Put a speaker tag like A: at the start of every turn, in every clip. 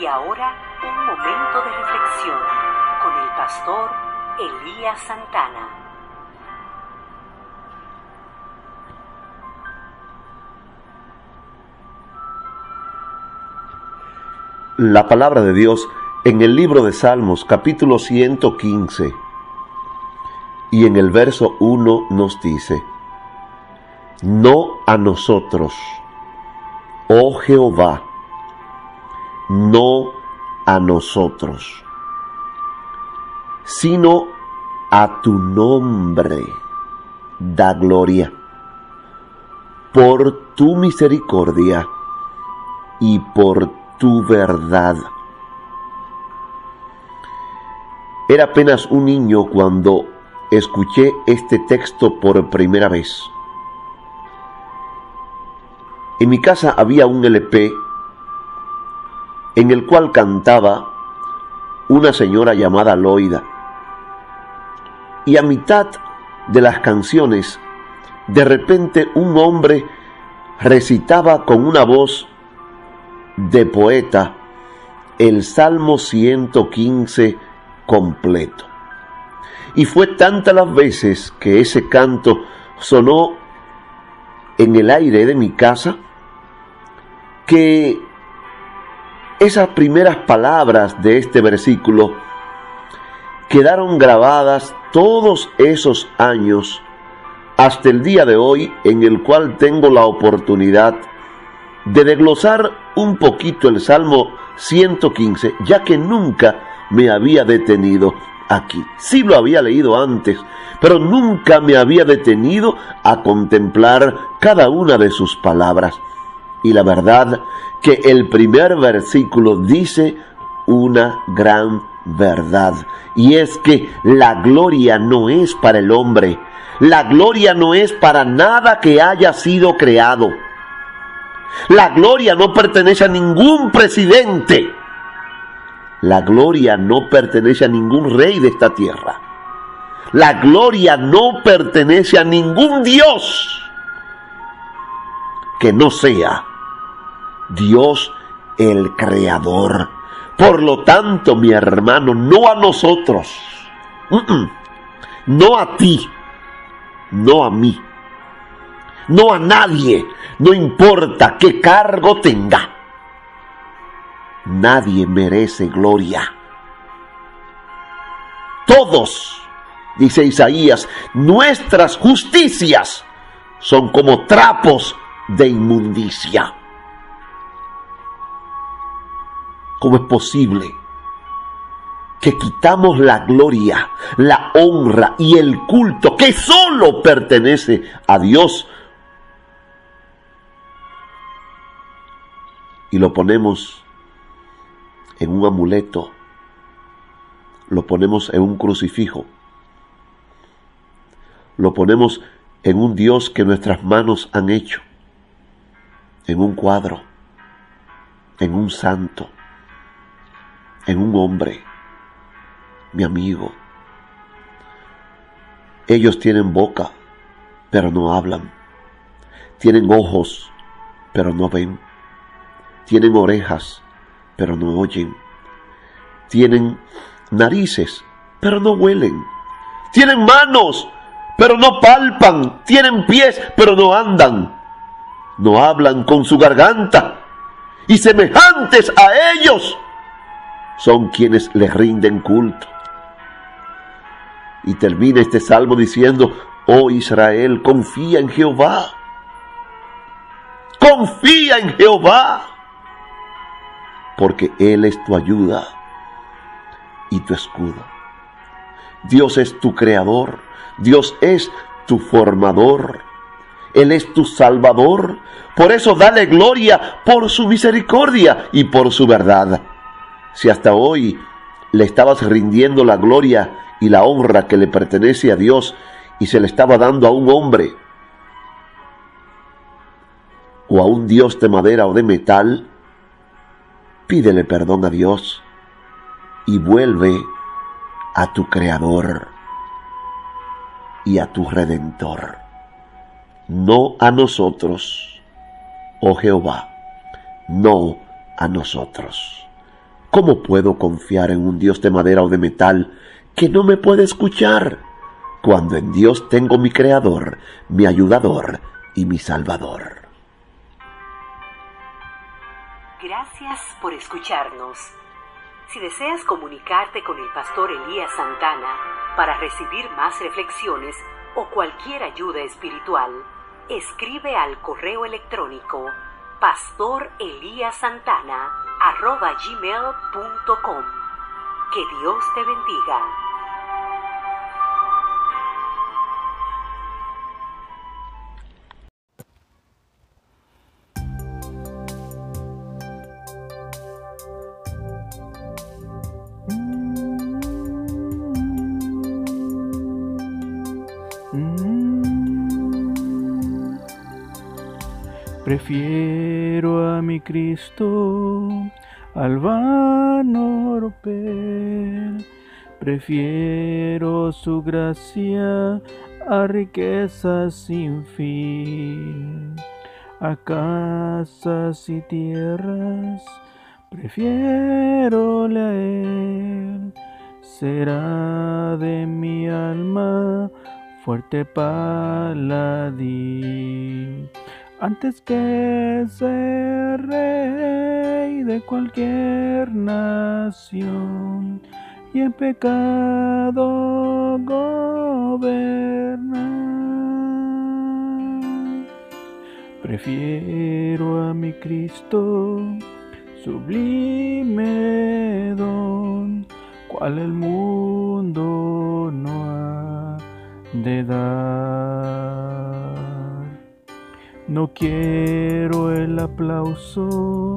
A: Y ahora un momento de reflexión con el pastor Elías Santana.
B: La palabra de Dios en el libro de Salmos capítulo 115 y en el verso 1 nos dice, no a nosotros, oh Jehová, no a nosotros, sino a tu nombre da gloria, por tu misericordia y por tu verdad. Era apenas un niño cuando escuché este texto por primera vez. En mi casa había un LP en el cual cantaba una señora llamada Loida. Y a mitad de las canciones, de repente un hombre recitaba con una voz de poeta el Salmo 115 completo. Y fue tantas las veces que ese canto sonó en el aire de mi casa que esas primeras palabras de este versículo quedaron grabadas todos esos años hasta el día de hoy en el cual tengo la oportunidad de desglosar un poquito el Salmo 115, ya que nunca me había detenido aquí. Sí lo había leído antes, pero nunca me había detenido a contemplar cada una de sus palabras. Y la verdad que el primer versículo dice una gran verdad. Y es que la gloria no es para el hombre. La gloria no es para nada que haya sido creado. La gloria no pertenece a ningún presidente. La gloria no pertenece a ningún rey de esta tierra. La gloria no pertenece a ningún Dios que no sea Dios el Creador. Por lo tanto, mi hermano, no a nosotros, no a ti, no a mí, no a nadie, no importa qué cargo tenga. Nadie merece gloria. Todos, dice Isaías, nuestras justicias son como trapos de inmundicia. ¿Cómo es posible que quitamos la gloria, la honra y el culto que solo pertenece a Dios y lo ponemos en un amuleto, lo ponemos en un crucifijo, lo ponemos en un Dios que nuestras manos han hecho, en un cuadro, en un santo? En un hombre, mi amigo. Ellos tienen boca, pero no hablan. Tienen ojos, pero no ven. Tienen orejas, pero no oyen. Tienen narices, pero no huelen. Tienen manos, pero no palpan. Tienen pies, pero no andan. No hablan con su garganta. Y semejantes a ellos son quienes le rinden culto. Y termina este salmo diciendo, oh Israel, confía en Jehová. Confía en Jehová. Porque Él es tu ayuda y tu escudo. Dios es tu creador. Dios es tu formador. Él es tu salvador. Por eso dale gloria por su misericordia y por su verdad si hasta hoy le estabas rindiendo la gloria y la honra que le pertenece a Dios y se le estaba dando a un hombre o a un Dios de madera o de metal, pídele perdón a Dios y vuelve a tu Creador y a tu Redentor, no a nosotros, oh Jehová, no a nosotros ¿Cómo puedo confiar en un Dios de madera o de metal que no me puede escuchar? Cuando en Dios tengo mi Creador, mi ayudador y mi Salvador.
A: Gracias por escucharnos. Si deseas comunicarte con el pastor Elías Santana para recibir más reflexiones o cualquier ayuda espiritual, escribe al correo electrónico pastoreliasantana.gmail.com. Que Dios te bendiga.
C: Prefiero a mi Cristo al vano oropel. Prefiero su gracia a riquezas sin fin, a casas y tierras. Prefiero a él. Será de mi alma fuerte paladín antes que ser rey de cualquier nación y en pecado gobernar. Prefiero a mi Cristo, sublime don, cual el mundo no ha de dar. No quiero el aplauso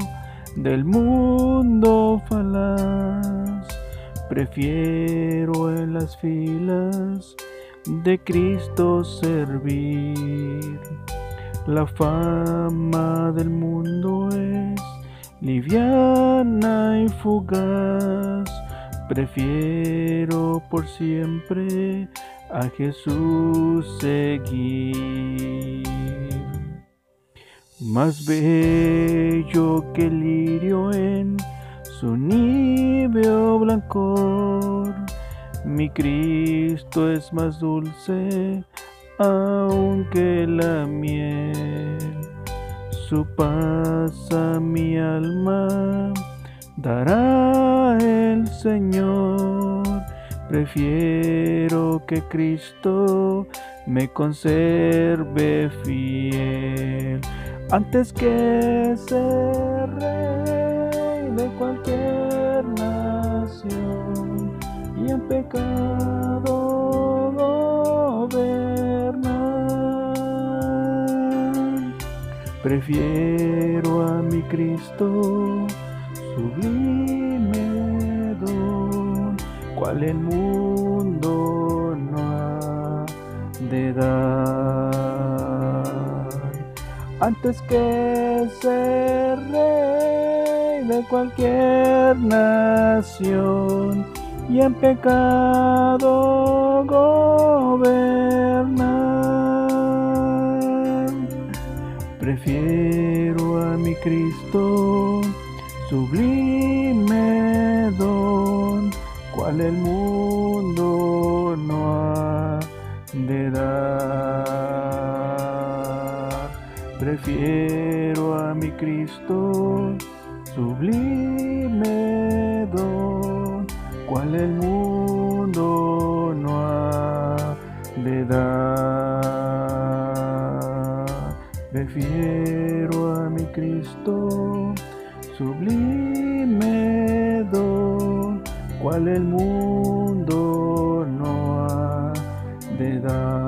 C: del mundo falaz, prefiero en las filas de Cristo servir. La fama del mundo es liviana y fugaz, prefiero por siempre a Jesús seguir. Más bello que el lirio en su níveo blancor, mi Cristo es más dulce aunque la miel. Su paz a mi alma dará el Señor. Prefiero que Cristo me conserve fiel antes que ser rey de cualquier nación y en pecado gobernar. Prefiero a mi Cristo sublime don, cual el mundo no ha de dar antes que ser rey de cualquier nación y en pecado gobernar. Prefiero a mi Cristo sublime don, cual el mundo A mi Cristo sublime don, cual el mundo no ha de dar.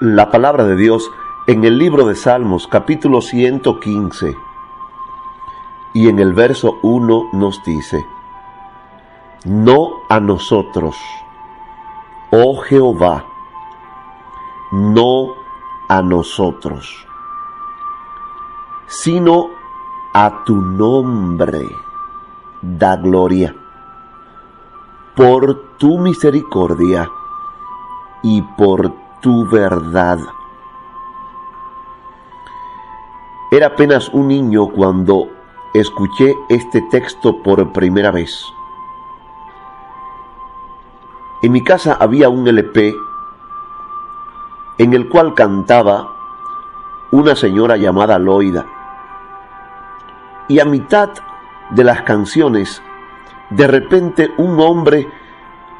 B: La palabra de Dios en el libro de Salmos capítulo 115 y en el verso 1 nos dice, no a nosotros, oh Jehová, no a nosotros, sino a tu nombre da gloria, por tu misericordia y por tu verdad. Era apenas un niño cuando escuché este texto por primera vez. En mi casa había un LP en el cual cantaba una señora llamada Loida. Y a mitad de las canciones, de repente un hombre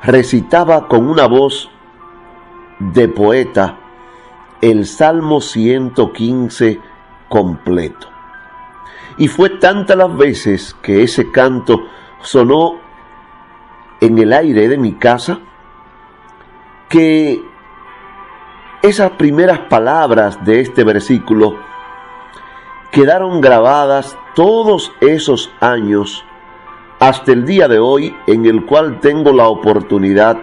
B: recitaba con una voz de poeta el Salmo 115 completo. Y fue tantas las veces que ese canto sonó en el aire de mi casa que esas primeras palabras de este versículo quedaron grabadas todos esos años hasta el día de hoy en el cual tengo la oportunidad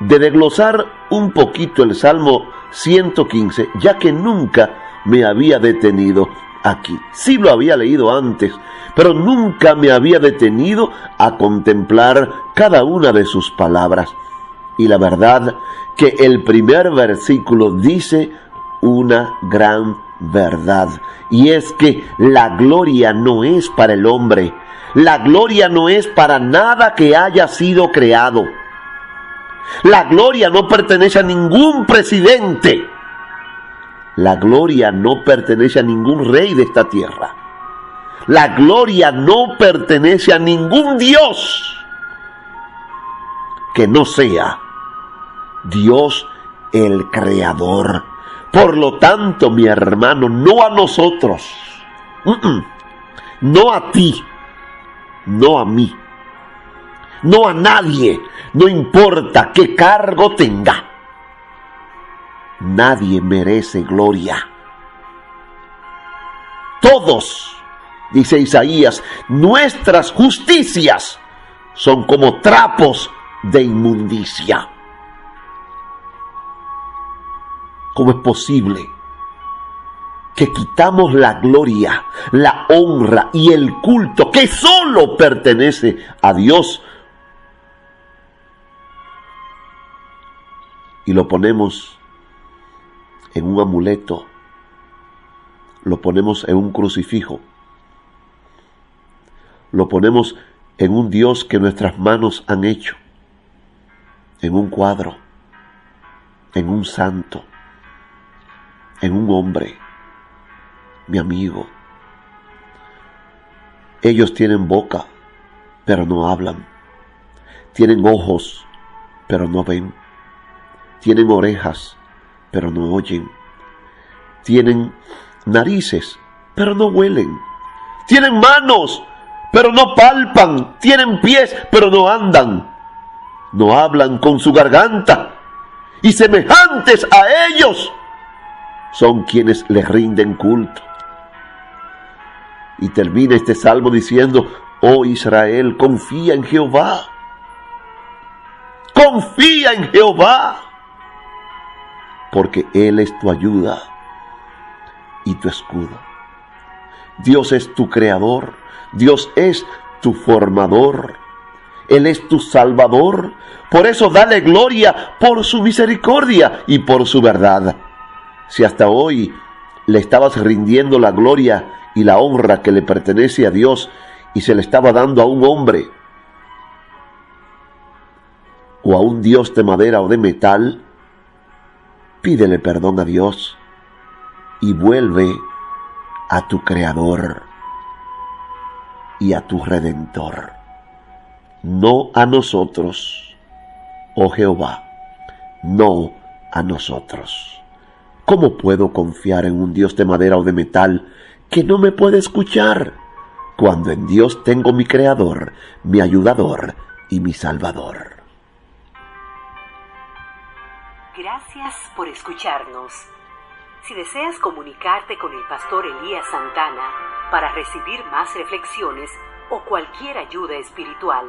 B: de desglosar un poquito el Salmo 115, ya que nunca me había detenido aquí. Sí lo había leído antes, pero nunca me había detenido a contemplar cada una de sus palabras. Y la verdad que el primer versículo dice una gran verdad. Y es que la gloria no es para el hombre. La gloria no es para nada que haya sido creado. La gloria no pertenece a ningún presidente. La gloria no pertenece a ningún rey de esta tierra. La gloria no pertenece a ningún Dios que no sea Dios el Creador. Por lo tanto, mi hermano, no a nosotros, no a ti, no a mí, no a nadie, no importa qué cargo tenga. Nadie merece gloria. Todos, dice Isaías, nuestras justicias son como trapos de inmundicia. ¿Cómo es posible que quitamos la gloria, la honra y el culto que solo pertenece a Dios y lo ponemos en un amuleto, lo ponemos en un crucifijo, lo ponemos en un Dios que nuestras manos han hecho, en un cuadro, en un santo? en un hombre, mi amigo. Ellos tienen boca, pero no hablan. Tienen ojos, pero no ven. Tienen orejas, pero no oyen. Tienen narices, pero no huelen. Tienen manos, pero no palpan. Tienen pies, pero no andan. No hablan con su garganta. Y semejantes a ellos son quienes le rinden culto. Y termina este salmo diciendo, oh Israel, confía en Jehová. Confía en Jehová. Porque Él es tu ayuda y tu escudo. Dios es tu creador. Dios es tu formador. Él es tu salvador. Por eso dale gloria por su misericordia y por su verdad si hasta hoy le estabas rindiendo la gloria y la honra que le pertenece a Dios y se le estaba dando a un hombre o a un Dios de madera o de metal, pídele perdón a Dios y vuelve a tu Creador y a tu Redentor, no a nosotros, oh Jehová, no a nosotros. ¿Cómo puedo confiar en un Dios de madera o de metal que no me puede escuchar? Cuando en Dios tengo mi Creador, mi ayudador y mi Salvador.
A: Gracias por escucharnos. Si deseas comunicarte con el pastor Elías Santana para recibir más reflexiones o cualquier ayuda espiritual,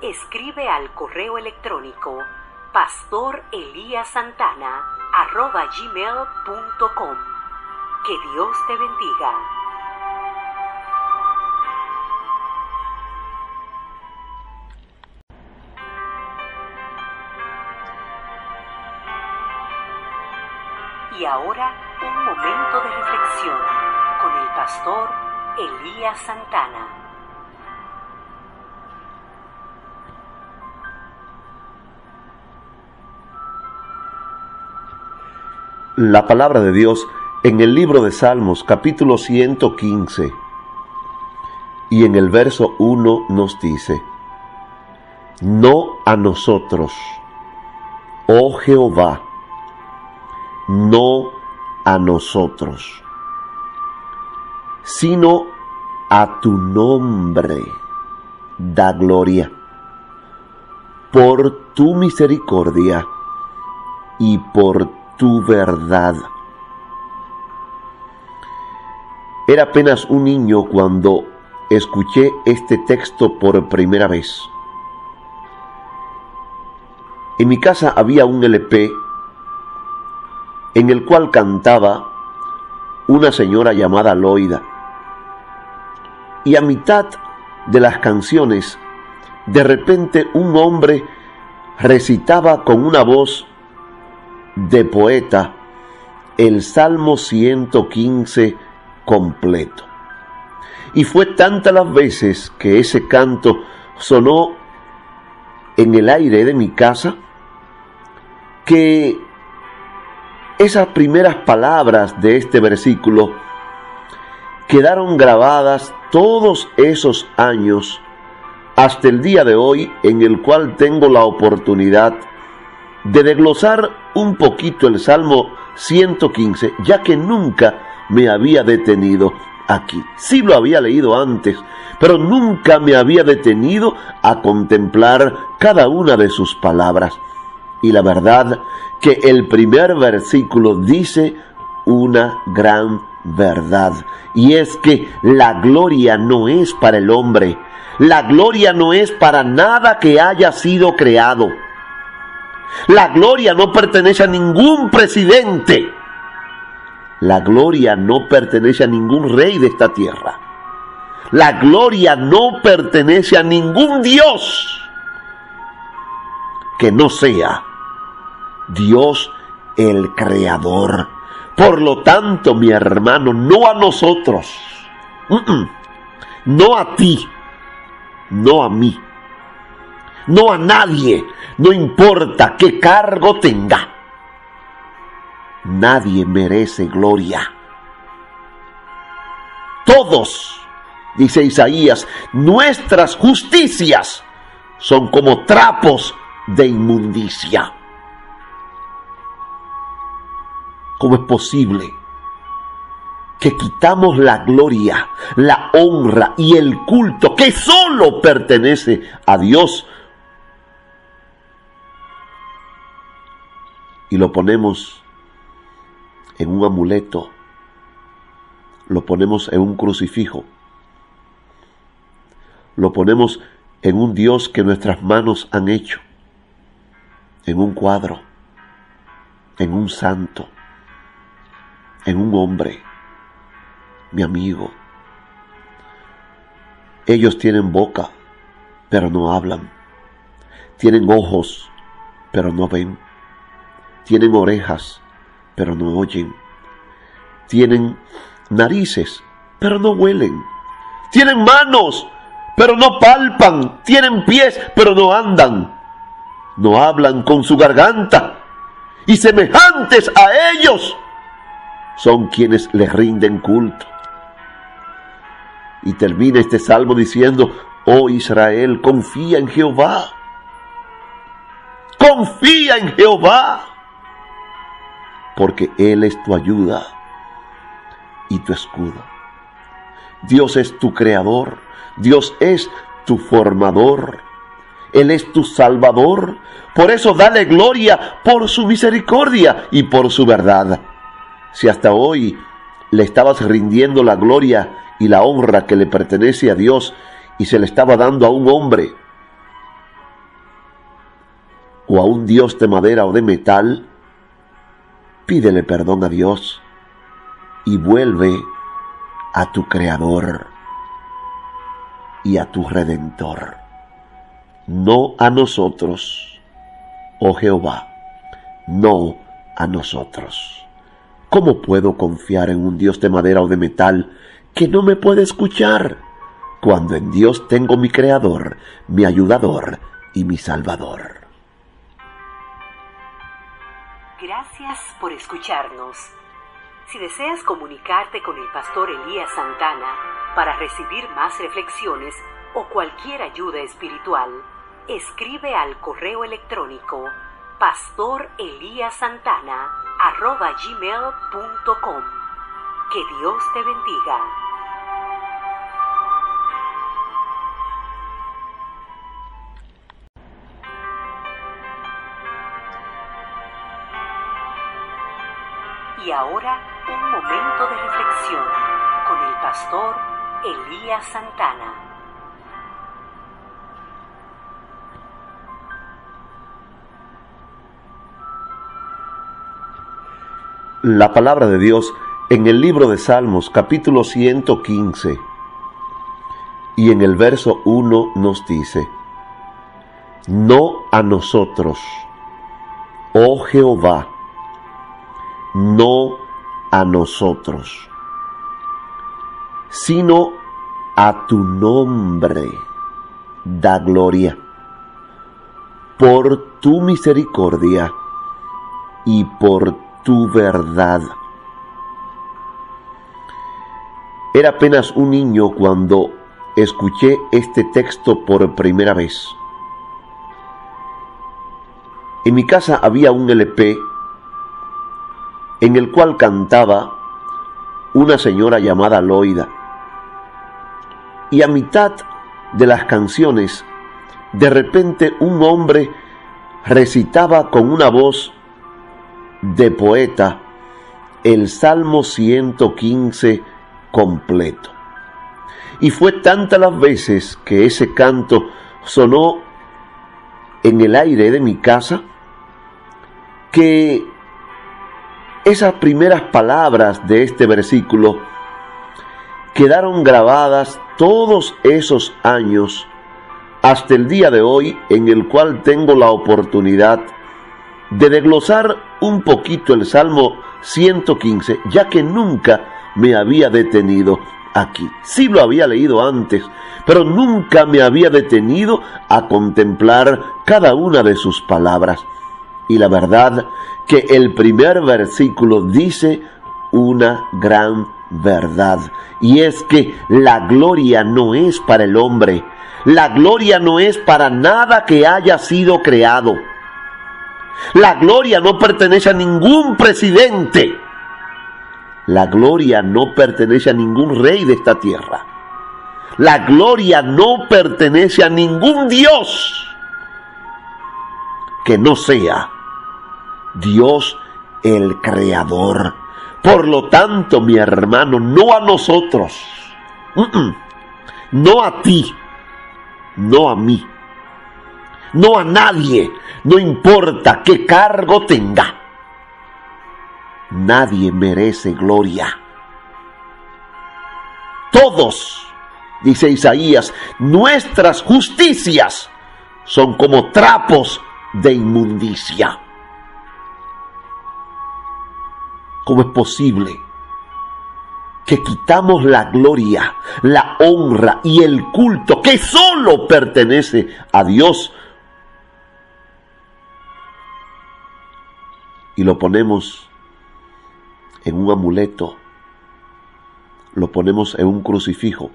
A: escribe al correo electrónico pastoreliasantana.gmail.com Que Dios te bendiga. Y ahora un momento de reflexión con el pastor Elías Santana.
B: La palabra de Dios en el libro de Salmos capítulo 115 y en el verso 1 nos dice, No a nosotros, oh Jehová, no a nosotros, sino a tu nombre da gloria, por tu misericordia y por tu verdad. Era apenas un niño cuando escuché este texto por primera vez. En mi casa había un LP en el cual cantaba una señora llamada Loida. Y a mitad de las canciones, de repente un hombre recitaba con una voz de poeta el Salmo 115 completo. Y fue tantas las veces que ese canto sonó en el aire de mi casa que esas primeras palabras de este versículo quedaron grabadas todos esos años hasta el día de hoy en el cual tengo la oportunidad de desglosar un poquito el Salmo 115, ya que nunca me había detenido aquí. Sí lo había leído antes, pero nunca me había detenido a contemplar cada una de sus palabras. Y la verdad que el primer versículo dice una gran verdad. Y es que la gloria no es para el hombre. La gloria no es para nada que haya sido creado. La gloria no pertenece a ningún presidente. La gloria no pertenece a ningún rey de esta tierra. La gloria no pertenece a ningún Dios que no sea Dios el Creador. Por lo tanto, mi hermano, no a nosotros, no a ti, no a mí, no a nadie, no importa qué cargo tenga. Nadie merece gloria. Todos, dice Isaías, nuestras justicias son como trapos de inmundicia. ¿Cómo es posible que quitamos la gloria, la honra y el culto que solo pertenece a Dios y lo ponemos en un amuleto, lo ponemos en un crucifijo, lo ponemos en un Dios que nuestras manos han hecho, en un cuadro, en un santo, en un hombre, mi amigo. Ellos tienen boca, pero no hablan. Tienen ojos, pero no ven. Tienen orejas, pero no oyen. Tienen narices, pero no huelen. Tienen manos, pero no palpan. Tienen pies, pero no andan. No hablan con su garganta. Y semejantes a ellos son quienes les rinden culto. Y termina este salmo diciendo, oh Israel, confía en Jehová. Confía en Jehová porque Él es tu ayuda y tu escudo. Dios es tu creador, Dios es tu formador, Él es tu salvador. Por eso dale gloria por su misericordia y por su verdad. Si hasta hoy le estabas rindiendo la gloria y la honra que le pertenece a Dios y se le estaba dando a un hombre o a un Dios de madera o de metal, pídele perdón a Dios y vuelve a tu Creador y a tu Redentor, no a nosotros, oh Jehová, no a nosotros. ¿Cómo puedo confiar en un Dios de madera o de metal que no me puede escuchar cuando en Dios tengo mi Creador, mi ayudador y mi Salvador?
A: Gracias por escucharnos. Si deseas comunicarte con el pastor Elías Santana para recibir más reflexiones o cualquier ayuda espiritual, escribe al correo electrónico pastoreliasantana.gmail.com Que Dios te bendiga. Y ahora un momento de reflexión con el pastor Elías Santana.
B: La palabra de Dios en el libro de Salmos capítulo 115 y en el verso 1 nos dice, No a nosotros, oh Jehová, no a nosotros, sino a tu nombre da gloria, por tu misericordia y por tu verdad. Era apenas un niño cuando escuché este texto por primera vez. En mi casa había un LP en el cual cantaba una señora llamada Loida. Y a mitad de las canciones, de repente un hombre recitaba con una voz de poeta el Salmo 115 completo. Y fue tantas las veces que ese canto sonó en el aire de mi casa que esas primeras palabras de este versículo quedaron grabadas todos esos años hasta el día de hoy en el cual tengo la oportunidad de desglosar un poquito el Salmo 115, ya que nunca me había detenido aquí. Sí lo había leído antes, pero nunca me había detenido a contemplar cada una de sus palabras. Y la verdad que el primer versículo dice una gran verdad. Y es que la gloria no es para el hombre. La gloria no es para nada que haya sido creado. La gloria no pertenece a ningún presidente. La gloria no pertenece a ningún rey de esta tierra. La gloria no pertenece a ningún Dios que no sea Dios el Creador. Por lo tanto, mi hermano, no a nosotros, no a ti, no a mí, no a nadie, no importa qué cargo tenga. Nadie merece gloria. Todos, dice Isaías, nuestras justicias son como trapos de inmundicia. ¿Cómo es posible que quitamos la gloria, la honra y el culto que solo pertenece a Dios y lo ponemos en un amuleto, lo ponemos en un crucifijo,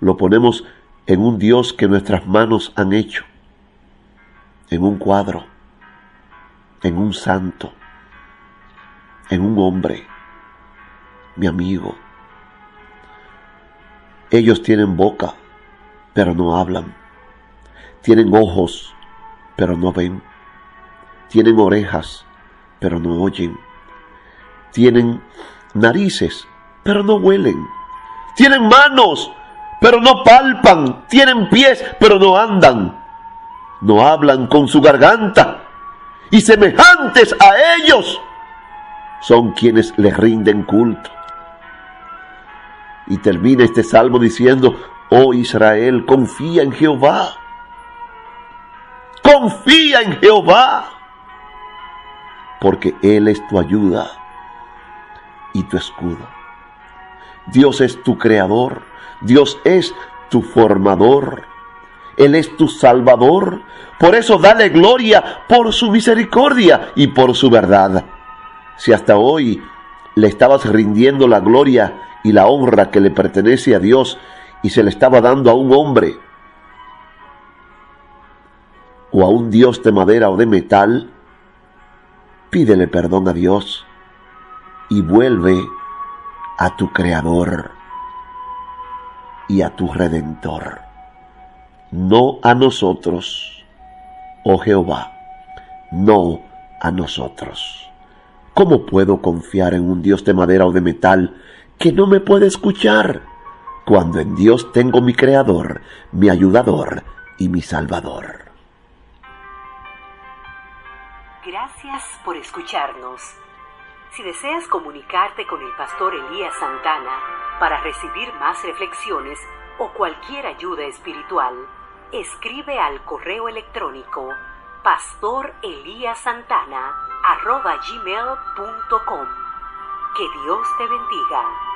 B: lo ponemos en un Dios que nuestras manos han hecho, en un cuadro, en un santo? en un hombre, mi amigo. Ellos tienen boca, pero no hablan. Tienen ojos, pero no ven. Tienen orejas, pero no oyen. Tienen narices, pero no huelen. Tienen manos, pero no palpan. Tienen pies, pero no andan. No hablan con su garganta. Y semejantes a ellos son quienes les rinden culto. Y termina este salmo diciendo, oh Israel, confía en Jehová. Confía en Jehová. Porque Él es tu ayuda y tu escudo. Dios es tu creador. Dios es tu formador. Él es tu salvador. Por eso dale gloria por su misericordia y por su verdad. Si hasta hoy le estabas rindiendo la gloria y la honra que le pertenece a Dios y se le estaba dando a un hombre o a un Dios de madera o de metal, pídele perdón a Dios y vuelve a tu Creador y a tu Redentor, no a nosotros, oh Jehová, no a nosotros. ¿Cómo puedo confiar en un Dios de madera o de metal que no me puede escuchar cuando en Dios tengo mi Creador, mi ayudador y mi Salvador?
A: Por escucharnos. Si deseas comunicarte con el pastor Elías Santana para recibir más reflexiones o cualquier ayuda espiritual, escribe al correo electrónico pastoreliasantana.gmail.com Que Dios te bendiga.